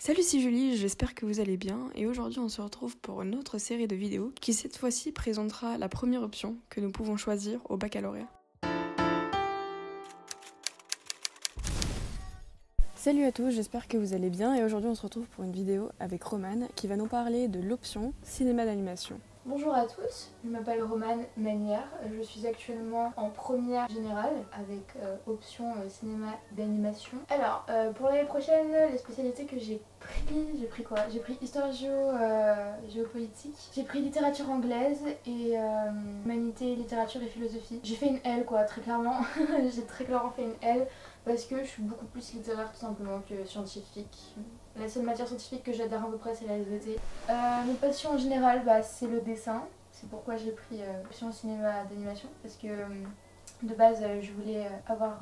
Salut, c'est Julie, j'espère que vous allez bien et aujourd'hui on se retrouve pour une autre série de vidéos qui cette fois-ci présentera la première option que nous pouvons choisir au baccalauréat. Salut à tous, j'espère que vous allez bien et aujourd'hui on se retrouve pour une vidéo avec Romane qui va nous parler de l'option cinéma d'animation. Bonjour à tous, je m'appelle Romane Manière, je suis actuellement en première générale avec euh, option euh, cinéma d'animation. Alors, euh, pour l'année prochaine, les spécialités que j'ai pris, j'ai pris quoi? J'ai pris histoire géo, géopolitique, j'ai pris littérature anglaise et humanité, littérature et philosophie. J'ai fait une L quoi, très clairement, j'ai très clairement fait une L parce que je suis beaucoup plus littéraire tout simplement que scientifique. La seule matière scientifique que j'adhère à peu près c'est la SVT. Euh, mes en général bah, c'est le dessin. C'est pourquoi j'ai pris euh, option cinéma d'animation parce que euh, de base euh, je voulais avoir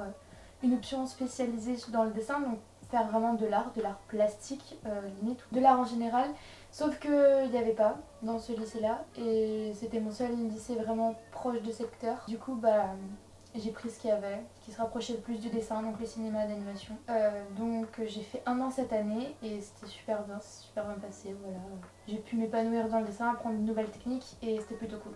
une option spécialisée dans le dessin donc faire vraiment de l'art, de l'art plastique de l'art en général. Sauf qu'il n'y avait pas dans ce lycée là et c'était mon seul lycée vraiment proche de secteur. Du coup bah j'ai pris ce qu'il y avait, qui se rapprochait le plus du dessin, donc le cinéma d'animation. Euh, donc j'ai fait un an cette année et c'était super bien, super bien passé, voilà. J'ai pu m'épanouir dans le dessin, apprendre de nouvelles techniques et c'était plutôt cool.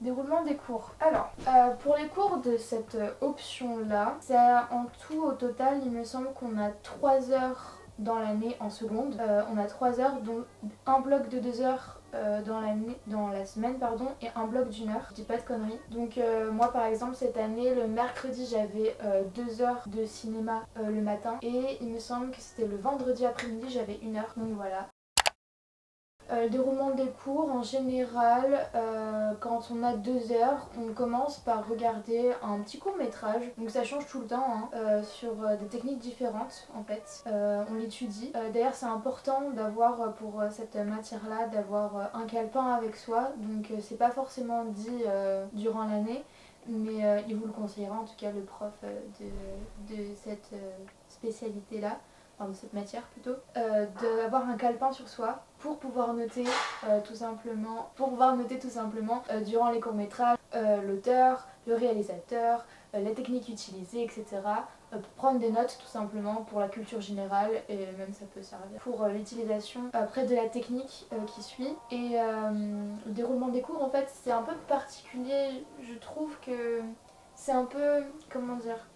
Déroulement des cours. Alors, euh, pour les cours de cette option-là, c'est en tout au total, il me semble qu'on a 3 heures dans l'année en seconde. Euh, on a 3 heures, dont un bloc de 2 heures euh, dans, dans la semaine pardon, et un bloc d'une heure. Je dis pas de conneries. Donc euh, moi par exemple cette année, le mercredi j'avais euh, deux heures de cinéma le matin et il me semble que c'était le vendredi après-midi j'avais une heure. Donc voilà. Euh, le déroulement des cours, en général, euh, quand on a deux heures, on commence par regarder un petit court métrage. Donc ça change tout le temps, hein, euh, sur des techniques différentes en fait. on l'étudie. D'ailleurs c'est important d'avoir pour cette matière-là, d'avoir un calepin avec soi. Donc c'est pas forcément dit durant l'année. Mais il vous le conseillera en tout cas le prof de, de cette spécialité-là de cette matière plutôt, euh, d'avoir un calepin sur soi pour pouvoir noter euh, tout simplement, pour pouvoir noter tout simplement euh, durant les courts métrages l'auteur, le réalisateur, les techniques utilisées, etc. pour prendre des notes tout simplement pour la culture générale et même ça peut servir pour l'utilisation après de la technique qui suit. Et le déroulement des cours en fait c'est un peu particulier, je trouve que c'est un peu, comment dire,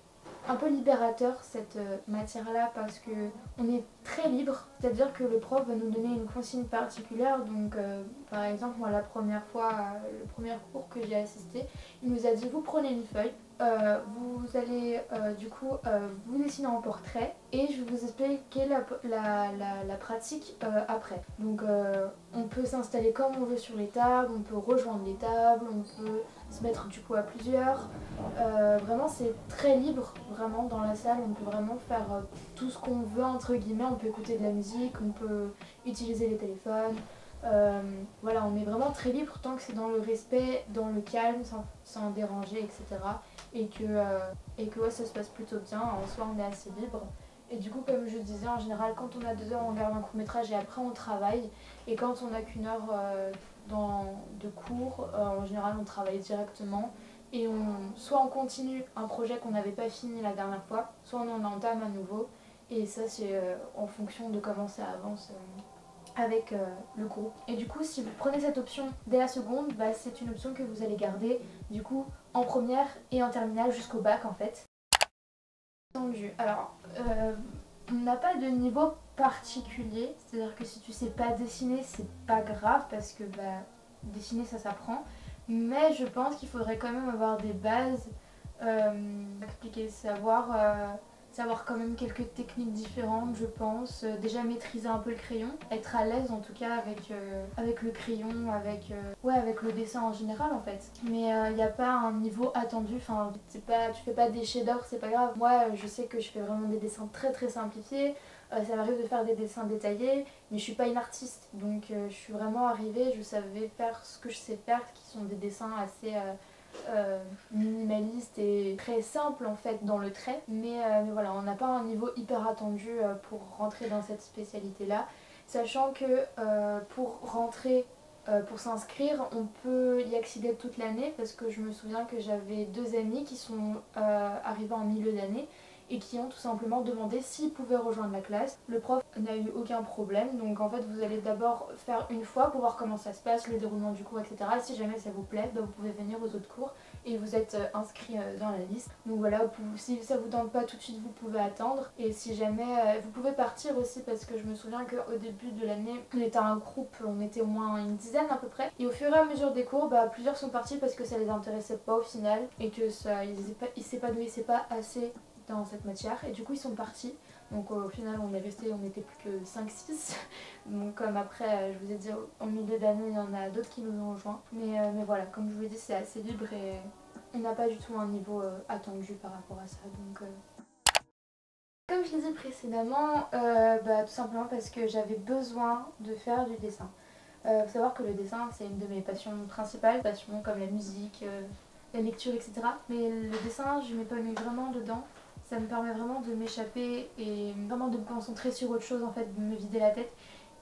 un peu libérateur cette euh, matière-là parce que on est très libre, c'est-à-dire que le prof va nous donner une consigne particulière. Donc, euh, par exemple, moi, la première fois, euh, le premier cours que j'ai assisté, il nous a dit vous prenez une feuille, vous allez du coup vous dessiner en portrait et je vais vous expliquer la, pratique après. Donc, on peut s'installer comme on veut sur les tables, on peut rejoindre les tables, on peut se mettre du coup à plusieurs. Euh, vraiment c'est très libre vraiment dans la salle, on peut vraiment faire euh, tout ce qu'on veut entre guillemets, on peut écouter de la musique, on peut utiliser les téléphones. Euh, voilà, on est vraiment très libre tant que c'est dans le respect, dans le calme, sans, déranger, etc. Et que, et que ça se passe plutôt bien, en soi on est assez libre. Et du coup, comme je disais, en général, quand on a deux heures, on regarde un court métrage et après on travaille. Et quand on n'a qu'une heure dans, de cours, euh, en général on travaille directement et on, soit on continue un projet qu'on n'avait pas fini la dernière fois, soit on en entame à nouveau. Et ça c'est euh, en fonction de comment ça avance euh, avec le groupe. Et du coup si vous prenez cette option dès la seconde, bah, c'est une option que vous allez garder du coup en première et en terminale jusqu'au bac en fait. Alors, on n'a pas de niveau particulier, c'est-à-dire que si tu sais pas dessiner, c'est pas grave parce que bah, dessiner ça s'apprend. Mais je pense qu'il faudrait quand même avoir des bases, euh, expliquer, savoir euh, savoir quand même quelques techniques différentes, je pense. Euh, déjà maîtriser un peu le crayon, être à l'aise en tout cas avec, euh, avec le crayon, avec, ouais, avec le dessin en général en fait. Mais il n'y a pas un niveau attendu, enfin, pas, tu fais pas des chefs-d'œuvre, c'est pas grave. Moi, je sais que je fais vraiment des dessins très très simplifiés. Ça m'arrive de faire des dessins détaillés, mais je suis pas une artiste, donc je suis vraiment arrivée, je savais faire ce que je sais faire, qui sont des dessins assez euh, minimaliste et très simple en fait dans le trait. Mais, euh, mais voilà, on n'a pas un niveau hyper attendu euh, pour rentrer dans cette spécialité là. Sachant que pour rentrer pour s'inscrire, on peut y accéder toute l'année parce que je me souviens que j'avais deux amis qui sont arrivés en milieu d'année et qui ont tout simplement demandé s'ils pouvaient rejoindre la classe. Le prof n'a eu aucun problème, donc en fait vous allez d'abord faire une fois pour voir comment ça se passe, le déroulement du cours, etc. Si jamais ça vous plaît, bah, vous pouvez venir aux autres cours et vous êtes euh, inscrit euh, dans la liste. Donc voilà, si ça vous tente pas tout de suite, vous pouvez attendre. Et si jamais, euh, vous pouvez partir aussi parce que je me souviens qu'au début de l'année, on était un groupe, on était au moins une dizaine à peu près. Et au fur et à mesure des cours, bah, plusieurs sont partis parce que ça les intéressait pas au final et que ça, ils s'épanouissaient pas assez dans cette matière et du coup ils sont partis. Donc au final on est resté, on n'était plus que 5-6. Donc comme après je vous ai dit au milieu d'année il y en a d'autres qui nous ont rejoints. Mais, euh, mais voilà, comme je vous ai dit c'est assez libre et on n'a pas du tout un niveau euh, attendu par rapport à ça. Donc euh. comme je l'ai dit précédemment, bah, tout simplement parce que j'avais besoin de faire du dessin. Il faut savoir que le dessin c'est une de mes passions principales, passions comme la musique, la lecture, etc. Mais le dessin je m'épanouis vraiment dedans ça me permet vraiment de m'échapper et vraiment de me concentrer sur autre chose en fait, de me vider la tête.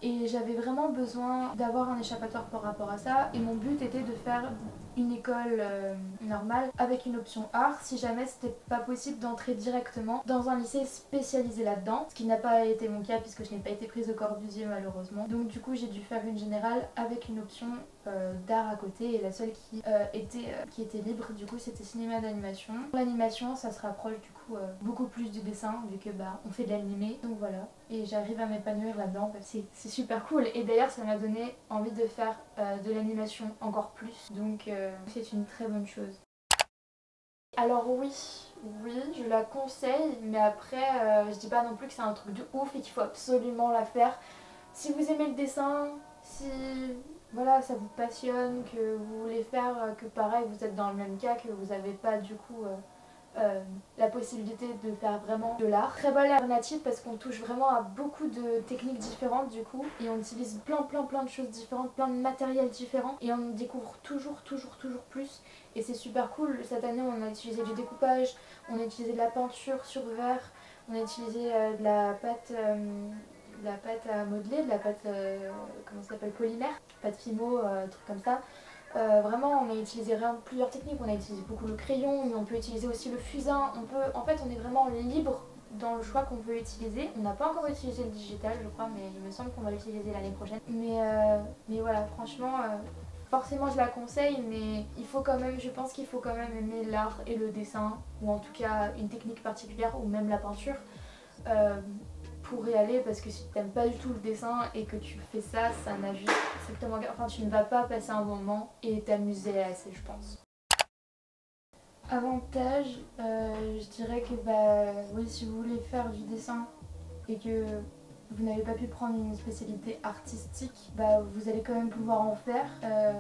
Et j'avais vraiment besoin d'avoir un échappatoire par rapport à ça. Et mon but était de faire une école euh, normale avec une option art si jamais c'était pas possible d'entrer directement dans un lycée spécialisé là-dedans, ce qui n'a pas été mon cas puisque je n'ai pas été prise au Corbusier malheureusement. Donc du coup j'ai dû faire une générale avec une option euh, d'art à côté et la seule qui, euh, était, qui était libre du coup c'était cinéma d'animation. L'animation ça se rapproche du coup beaucoup plus du dessin vu que bah on fait de l'animé donc voilà et j'arrive à m'épanouir là-dedans c'est super cool et d'ailleurs ça m'a donné envie de faire de l'animation encore plus donc c'est une très bonne chose. Alors oui, oui, je la conseille, mais après, euh, je dis pas non plus que c'est un truc de ouf et qu'il faut absolument la faire. Si vous aimez le dessin, si voilà, ça vous passionne, que vous voulez faire, euh, que pareil, vous êtes dans le même cas, que vous n'avez pas du coup euh, euh, la possibilité de faire vraiment de l'art. Très bonne alternative parce qu'on touche vraiment à beaucoup de techniques différentes du coup et on utilise plein plein plein de choses différentes, plein de matériels différents et on découvre toujours toujours toujours plus et c'est super cool. Cette année on a utilisé du découpage, on a utilisé de la peinture sur verre, on a utilisé euh, de la pâte euh, la pâte à modeler, de la pâte comment ça s'appelle polymère, pâte fimo, truc comme ça. Euh, vraiment, on a utilisé plusieurs techniques. On a utilisé beaucoup le crayon, mais on peut utiliser aussi le fusain. On peut, en fait, on est vraiment libre dans le choix qu'on veut utiliser. On n'a pas encore utilisé le digital, je crois, mais il me semble qu'on va l'utiliser l'année prochaine. Mais, euh, mais voilà, franchement, euh, forcément, je la conseille, mais il faut quand même, je pense qu'il faut quand même aimer l'art et le dessin, ou en tout cas une technique particulière, ou même la peinture pour y aller parce que si tu n'aimes pas du tout le dessin et que tu fais ça, ça n'a juste exactement. Enfin, tu ne vas pas passer un moment et t'amuser assez, je pense. Avantage, euh, je dirais que bah oui, si vous voulez faire du dessin et que vous n'avez pas pu prendre une spécialité artistique, bah vous allez quand même pouvoir en faire euh,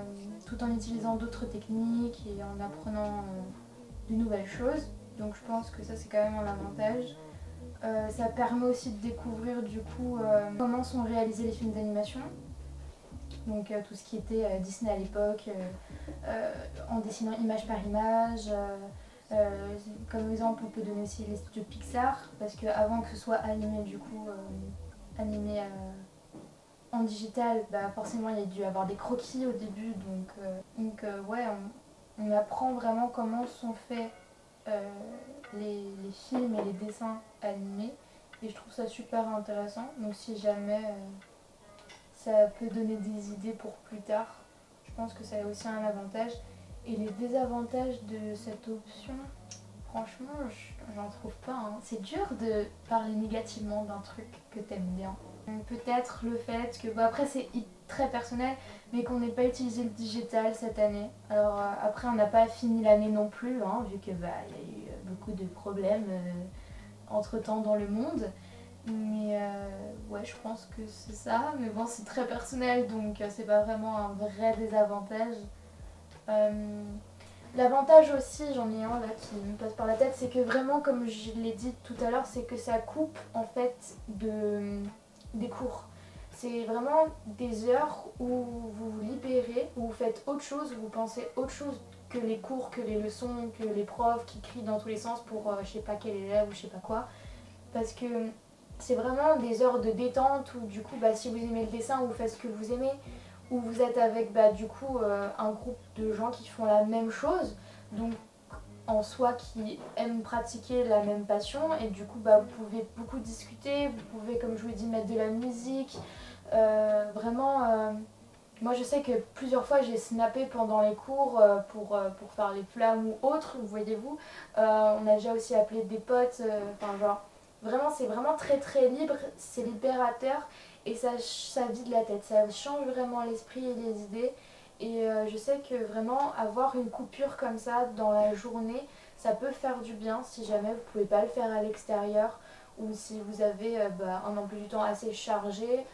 tout en utilisant d'autres techniques et en apprenant euh, de nouvelles choses. Donc je pense que ça c'est quand même un avantage. Euh, ça permet aussi de découvrir du coup euh, comment sont réalisés les films d'animation. Donc euh, tout ce qui était Disney à l'époque, en dessinant image par image. comme exemple, on peut donner aussi les studios Pixar, parce qu'avant que ce soit animé du coup, animé en digital, bah, forcément il y a dû avoir des croquis au début, donc, donc ouais, on, apprend vraiment comment sont faits les, films et les dessins animés. Et je trouve ça super intéressant. Donc si jamais euh, ça peut donner des idées pour plus tard, je pense que ça a aussi un avantage. Et les désavantages de cette option, franchement, j'en trouve pas. Hein. C'est dur de parler négativement d'un truc que t'aimes bien. Peut-être le fait que, bon après c'est très personnel, mais qu'on n'ait pas utilisé le digital cette année. Alors euh, après on n'a pas fini l'année non plus, hein, vu que bah y a eu euh, beaucoup de problèmes euh, entre temps dans le monde. Mais ouais je pense que c'est ça, mais bon c'est très personnel donc c'est pas vraiment un vrai désavantage. L'avantage aussi, j'en ai un là qui me passe par la tête, c'est que vraiment comme je l'ai dit tout à l'heure, c'est que ça coupe en fait de des cours. C'est vraiment des heures où vous vous libérez, où vous faites autre chose, où vous pensez autre chose que les cours, que les leçons, que les profs qui crient dans tous les sens pour euh, je sais pas quel élève ou je sais pas quoi. Parce que c'est vraiment des heures de détente où du coup bah, si vous aimez le dessin, vous faites ce que vous aimez, où vous êtes avec bah, du coup euh, un groupe de gens qui font la même chose. En soi qui aiment pratiquer la même passion. Et du coup bah, vous pouvez beaucoup discuter, vous pouvez comme je vous dit mettre de la musique, euh, vraiment euh, moi je sais que plusieurs fois j'ai snappé pendant les cours euh, pour, pour faire les flammes ou autres, voyez-vous, on a déjà aussi appelé des potes, enfin genre vraiment c'est vraiment très très libre, c'est libérateur et ça, ça vide la tête, ça change vraiment l'esprit et les idées. Et euh, je sais que vraiment avoir une coupure comme ça dans la journée, ça peut faire du bien si jamais vous ne pouvez pas le faire à l'extérieur ou si vous avez euh, bah, un emploi du temps assez chargé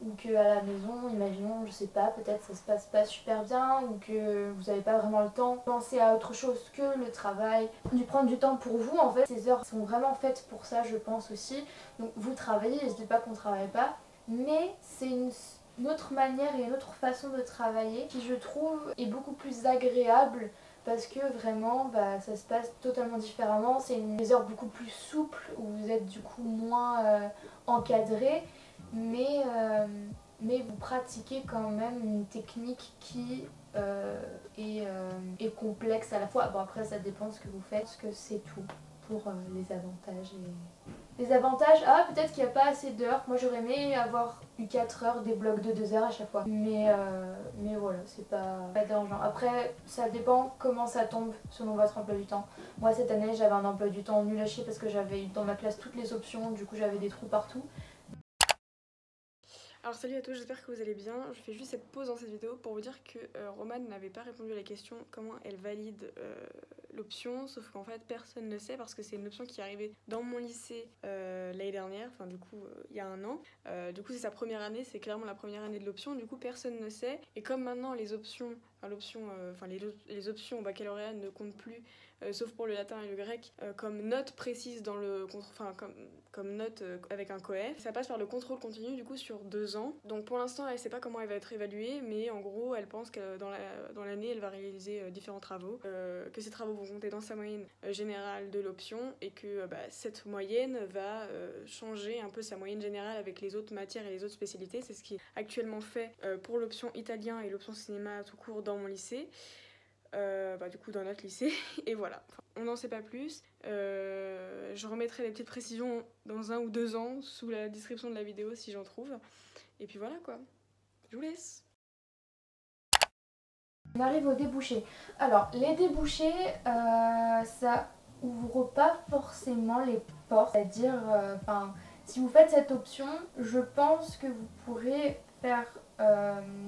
ou que à la maison, imaginons, je sais pas, peut-être ça se passe pas super bien ou que vous n'avez pas vraiment le temps de penser à autre chose que le travail, du prendre du temps pour vous en fait. Ces heures sont vraiment faites pour ça, je pense aussi. Donc vous travaillez, je dis pas qu'on travaille pas, mais c'est une une autre manière et une autre façon de travailler qui je trouve est beaucoup plus agréable parce que vraiment bah, ça se passe totalement différemment. C'est une heure beaucoup plus souple où vous êtes du coup moins euh, encadré mais, euh, mais vous pratiquez quand même une technique qui euh, est, est, complexe à la fois. Bon après ça dépend de ce que vous faites, ce que c'est tout pour les avantages et les avantages, ah peut-être qu'il n'y a pas assez d'heures. Moi j'aurais aimé avoir eu 4 heures, des blocs de 2 heures à chaque fois. Mais, euh, mais voilà, c'est pas, pas dérangeant. Après, ça dépend comment ça tombe selon votre emploi du temps. Moi cette année j'avais un emploi du temps nul à chier parce que j'avais dans ma classe toutes les options, du coup j'avais des trous partout. Alors salut à tous, j'espère que vous allez bien. Je fais juste cette pause dans cette vidéo pour vous dire que euh, Romane n'avait pas répondu à la question comment elle valide euh, l'option, sauf qu'en fait personne ne sait parce que c'est une option qui est arrivée dans mon lycée euh, l'année dernière, enfin du coup il y a un an. du coup c'est sa première année, c'est clairement la première année de l'option, du coup personne ne sait. Et comme maintenant les options, enfin les, options au baccalauréat ne comptent plus sauf pour le latin et le grec, comme note précise dans le enfin comme, comme note euh, avec un coef. Ça passe par le contrôle continu du coup sur deux ans. Donc pour l'instant elle sait pas comment elle va être évaluée, mais en gros elle pense que dans l'année elle va réaliser différents travaux, que ces travaux vont compter dans sa moyenne générale de l'option et que bah, cette moyenne va changer un peu sa moyenne générale avec les autres matières et les autres spécialités. C'est ce qui est actuellement fait pour l'option italien et l'option cinéma tout court dans mon lycée. Euh, bah, du coup dans notre lycée. Et voilà, on n'en sait pas plus. Euh, je remettrai les petites précisions dans un ou deux ans sous la description de la vidéo si j'en trouve. Et puis voilà quoi, je vous laisse. On arrive aux débouchés. Alors les débouchés, euh, ça ouvre pas forcément les portes. C'est-à-dire, si vous faites cette option, je pense que vous pourrez faire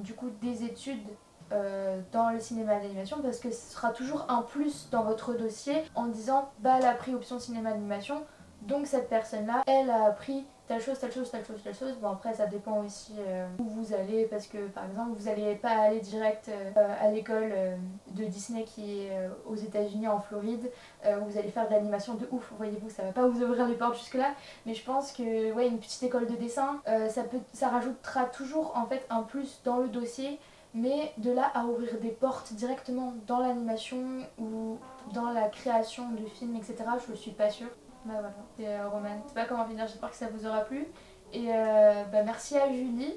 du coup des études euh, dans le cinéma d'animation parce que ce sera toujours un plus dans votre dossier en disant bah elle a pris option cinéma d'animation donc cette personne là elle a appris telle chose, telle chose, telle chose, telle chose. Bon après ça dépend aussi euh, où vous allez parce que par exemple vous n'allez pas aller direct euh, à l'école de Disney qui est aux États-Unis en Floride où vous allez faire de l'animation de ouf, voyez-vous ça va pas vous ouvrir les portes jusque là mais je pense que ouais une petite école de dessin ça, peut, ça rajoutera toujours en fait un plus dans le dossier mais de là à ouvrir des portes directement dans l'animation ou dans la création de films, etc., je ne suis pas sûre. Bah voilà, c'est euh, Roman. Je sais pas comment finir, j'espère que ça vous aura plu. Et euh, bah, merci à Julie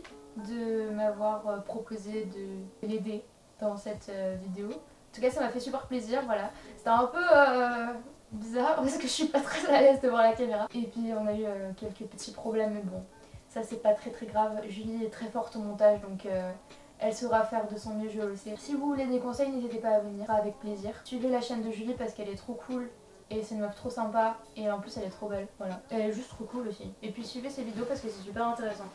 de m'avoir euh, proposé de l'aider dans cette vidéo. En tout cas, ça m'a fait super plaisir, voilà. C'était un peu bizarre parce que je suis pas très à l'aise devant la caméra. Et puis on a eu quelques petits problèmes, mais bon, ça c'est pas très très grave. Julie est très forte au montage, donc elle saura faire de son mieux, je le sais. Si vous voulez des conseils, n'hésitez pas à venir, avec plaisir. Suivez la chaîne de Julie parce qu'elle est trop cool et c'est une meuf trop sympa et en plus elle est trop belle. Voilà. Elle est juste trop cool aussi. Et puis suivez ses vidéos parce que c'est super intéressant.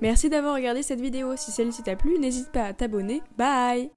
Merci d'avoir regardé cette vidéo. Si celle-ci t'a plu, n'hésite pas à t'abonner. Bye